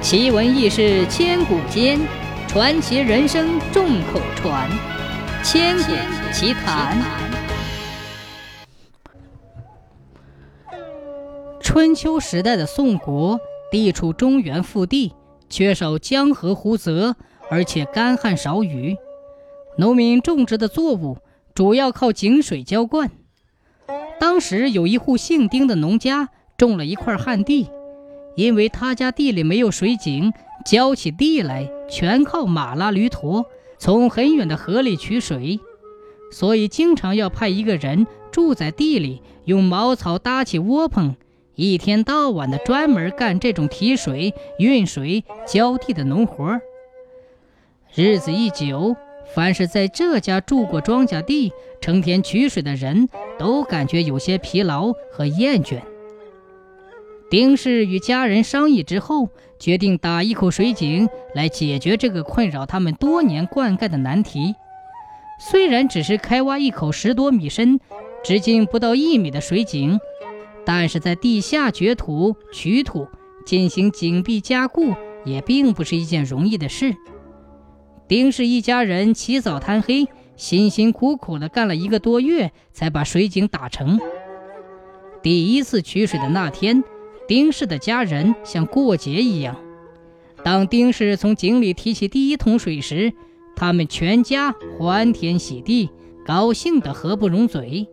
奇闻异事千古间，传奇人生众口传。千古奇谈。春秋时代的宋国地处中原腹地，缺少江河湖泽，而且干旱少雨，农民种植的作物主要靠井水浇灌。当时有一户姓丁的农家种了一块旱地。因为他家地里没有水井，浇起地来全靠马拉驴驮，从很远的河里取水，所以经常要派一个人住在地里，用茅草搭起窝棚，一天到晚的专门干这种提水、运水、浇地的农活。日子一久，凡是在这家住过庄稼地、成天取水的人都感觉有些疲劳和厌倦。丁氏与家人商议之后，决定打一口水井来解决这个困扰他们多年灌溉的难题。虽然只是开挖一口十多米深、直径不到一米的水井，但是在地下掘土、取土、进行井壁加固，也并不是一件容易的事。丁氏一家人起早贪黑，辛辛苦苦地干了一个多月，才把水井打成。第一次取水的那天。丁氏的家人像过节一样。当丁氏从井里提起第一桶水时，他们全家欢天喜地，高兴得合不拢嘴。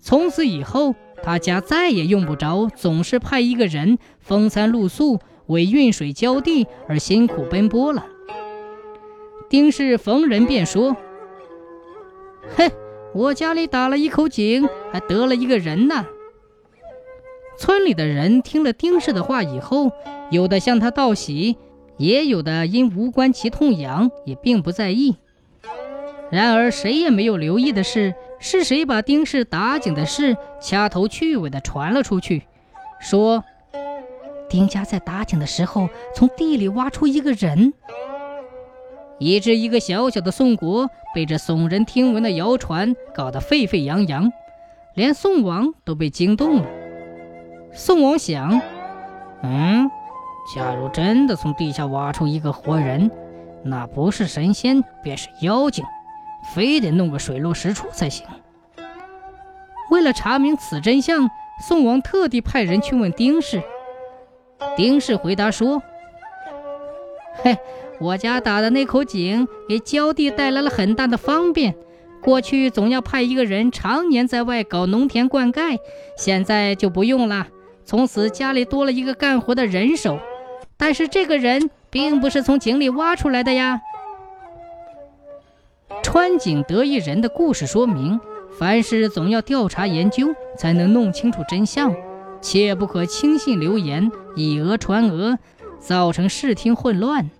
从此以后，他家再也用不着总是派一个人风餐露宿为运水浇地而辛苦奔波了。丁氏逢人便说：“嘿，我家里打了一口井，还得了一个人呢。”村里的人听了丁氏的话以后，有的向他道喜，也有的因无关其痛痒，也并不在意。然而，谁也没有留意的是，是谁把丁氏打井的事掐头去尾的传了出去，说丁家在打井的时候从地里挖出一个人，以致一个小小的宋国被这耸人听闻的谣传搞得沸沸扬扬，连宋王都被惊动了。宋王想：“嗯，假如真的从地下挖出一个活人，那不是神仙便是妖精，非得弄个水落石出才行。”为了查明此真相，宋王特地派人去问丁氏。丁氏回答说：“嘿，我家打的那口井给浇地带来了很大的方便。过去总要派一个人常年在外搞农田灌溉，现在就不用了。”从此家里多了一个干活的人手，但是这个人并不是从井里挖出来的呀。穿井得一人的故事说明，凡事总要调查研究，才能弄清楚真相，切不可轻信流言，以讹传讹，造成视听混乱。